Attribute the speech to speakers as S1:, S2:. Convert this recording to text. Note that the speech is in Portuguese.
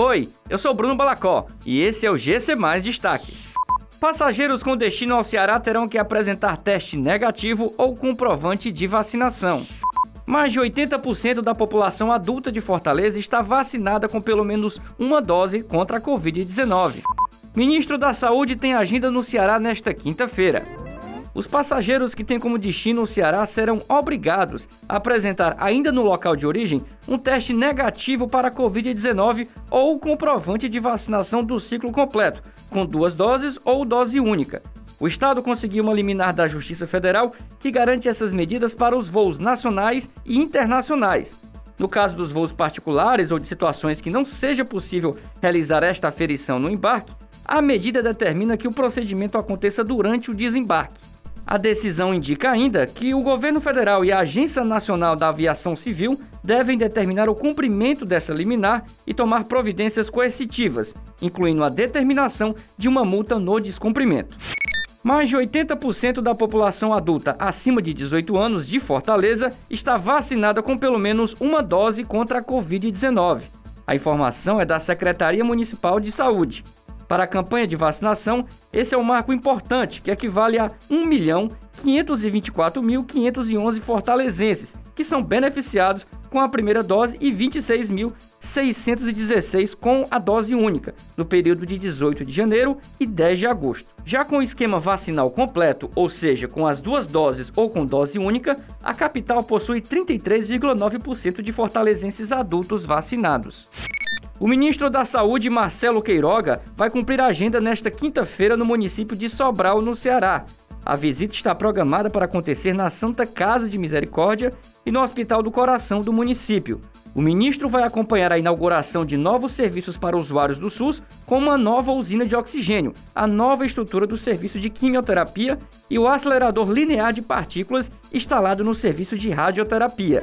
S1: Oi, eu sou Bruno Balacó e esse é o GC Mais Destaques. Passageiros com destino ao Ceará terão que apresentar teste negativo ou comprovante de vacinação. Mais de 80% da população adulta de Fortaleza está vacinada com pelo menos uma dose contra a Covid-19. Ministro da Saúde tem agenda no Ceará nesta quinta-feira. Os passageiros que têm como destino o Ceará serão obrigados a apresentar, ainda no local de origem, um teste negativo para a Covid-19 ou comprovante de vacinação do ciclo completo, com duas doses ou dose única. O Estado conseguiu uma liminar da Justiça Federal que garante essas medidas para os voos nacionais e internacionais. No caso dos voos particulares ou de situações que não seja possível realizar esta aferição no embarque, a medida determina que o procedimento aconteça durante o desembarque. A decisão indica ainda que o governo federal e a Agência Nacional da Aviação Civil devem determinar o cumprimento dessa liminar e tomar providências coercitivas, incluindo a determinação de uma multa no descumprimento. Mais de 80% da população adulta acima de 18 anos de Fortaleza está vacinada com pelo menos uma dose contra a Covid-19. A informação é da Secretaria Municipal de Saúde. Para a campanha de vacinação, esse é um marco importante que equivale a 1.524.511 fortalezenses que são beneficiados com a primeira dose e 26.616 com a dose única, no período de 18 de janeiro e 10 de agosto. Já com o esquema vacinal completo, ou seja, com as duas doses ou com dose única, a capital possui 33,9% de fortalezenses adultos vacinados. O ministro da Saúde, Marcelo Queiroga, vai cumprir a agenda nesta quinta-feira no município de Sobral, no Ceará. A visita está programada para acontecer na Santa Casa de Misericórdia e no Hospital do Coração do município. O ministro vai acompanhar a inauguração de novos serviços para usuários do SUS, como uma nova usina de oxigênio, a nova estrutura do serviço de quimioterapia e o acelerador linear de partículas instalado no serviço de radioterapia.